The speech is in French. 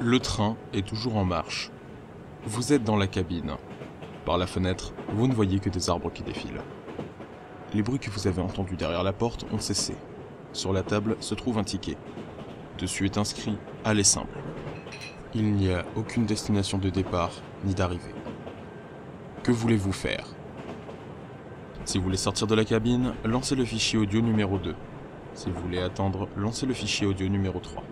Le train est toujours en marche. Vous êtes dans la cabine. Par la fenêtre, vous ne voyez que des arbres qui défilent. Les bruits que vous avez entendus derrière la porte ont cessé. Sur la table se trouve un ticket. Dessus est inscrit Allez simple. Il n'y a aucune destination de départ ni d'arrivée. Que voulez-vous faire? Si vous voulez sortir de la cabine, lancez le fichier audio numéro 2. Si vous voulez attendre, lancez le fichier audio numéro 3.